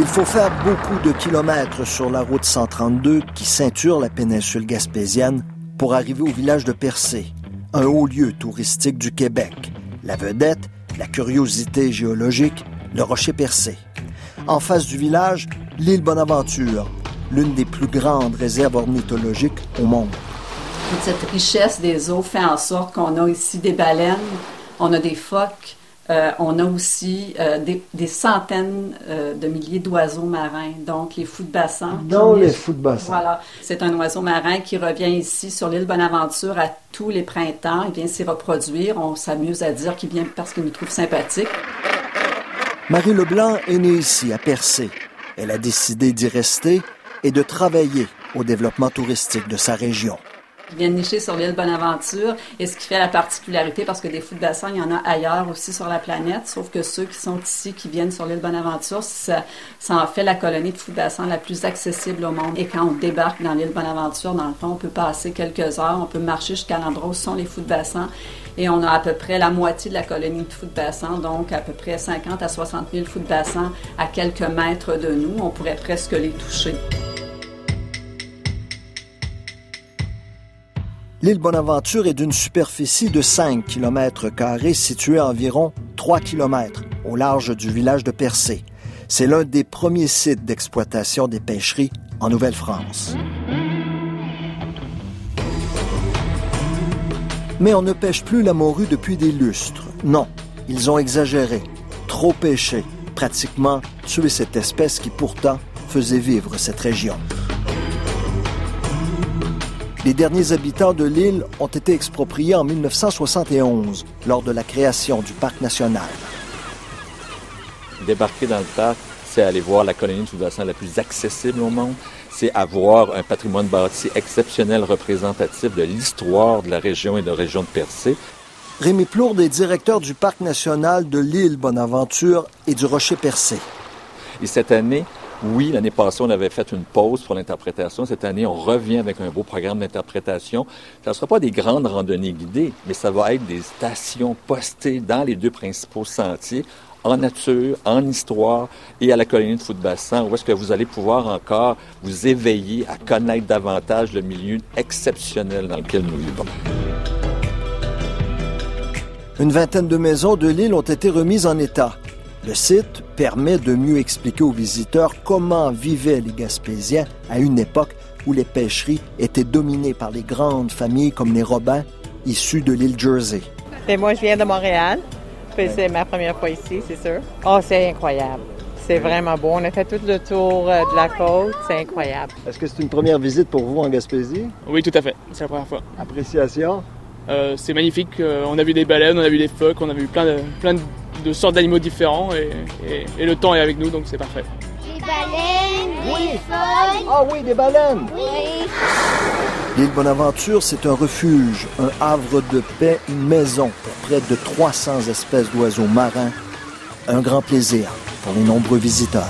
Il faut faire beaucoup de kilomètres sur la route 132 qui ceinture la péninsule gaspésienne pour arriver au village de Percé, un haut lieu touristique du Québec. La vedette, la curiosité géologique, le rocher percé. En face du village, l'île Bonaventure, l'une des plus grandes réserves ornithologiques au monde. Cette richesse des eaux fait en sorte qu'on a ici des baleines, on a des phoques, euh, on a aussi euh, des, centaines euh, de milliers d'oiseaux marins, donc les fous de bassin. Dans les fous de bassin. Voilà. C'est un oiseau marin qui revient ici sur l'île Bonaventure à tous les printemps. Il vient s'y reproduire. On s'amuse à dire qu'il vient parce qu'il nous trouve sympathiques. Marie Leblanc est née ici, à Percé. Elle a décidé d'y rester et de travailler au développement touristique de sa région qui viennent nicher sur l'île Bonaventure. Et ce qui fait la particularité, parce que des fous de bassin, il y en a ailleurs aussi sur la planète, sauf que ceux qui sont ici, qui viennent sur l'île Bonaventure, ça, ça en fait la colonie de fous de bassin la plus accessible au monde. Et quand on débarque dans l'île Bonaventure, dans le fond, on peut passer quelques heures, on peut marcher jusqu'à l'endroit où sont les fous de bassin. Et on a à peu près la moitié de la colonie de fous de bassin, donc à peu près 50 à 60 000 fous de bassin à quelques mètres de nous. On pourrait presque les toucher. L'île Bonaventure est d'une superficie de 5 km située à environ 3 km au large du village de Percé. C'est l'un des premiers sites d'exploitation des pêcheries en Nouvelle-France. Mais on ne pêche plus la morue depuis des lustres. Non, ils ont exagéré, trop pêché, pratiquement tué cette espèce qui pourtant faisait vivre cette région. Les derniers habitants de l'île ont été expropriés en 1971 lors de la création du parc national. Débarquer dans le parc, c'est aller voir la colonie de sous-bassin la plus accessible au monde. C'est avoir un patrimoine bâti exceptionnel représentatif de l'histoire de la région et de la région de Percé. Rémi Plourde est directeur du parc national de l'île Bonaventure et du Rocher Percé. Et cette année, oui, l'année passée, on avait fait une pause pour l'interprétation. Cette année, on revient avec un beau programme d'interprétation. Ça ne sera pas des grandes randonnées guidées, mais ça va être des stations postées dans les deux principaux sentiers en nature, en histoire et à la colonie de foot bassin, où est-ce que vous allez pouvoir encore vous éveiller à connaître davantage le milieu exceptionnel dans lequel nous vivons. Une vingtaine de maisons de l'île ont été remises en état. Le site permet de mieux expliquer aux visiteurs comment vivaient les Gaspésiens à une époque où les pêcheries étaient dominées par les grandes familles comme les Robins, issus de l'île Jersey. Et moi, je viens de Montréal. C'est ma première fois ici, c'est sûr. Oh, c'est incroyable. C'est vraiment beau. On a fait tout le tour euh, de la côte. C'est incroyable. Est-ce que c'est une première visite pour vous en Gaspésie? Oui, tout à fait. C'est la première fois. Appréciation? Euh, c'est magnifique. Euh, on a vu des baleines, on a vu des phoques, on a vu plein de, plein de de sortes d'animaux différents et, le temps est avec nous, donc c'est parfait. Des baleines, oui. des Ah oui, des baleines. Oui. L'île Bonaventure, c'est un refuge, un havre de paix, une maison pour près de 300 espèces d'oiseaux marins. Un grand plaisir pour les nombreux visiteurs.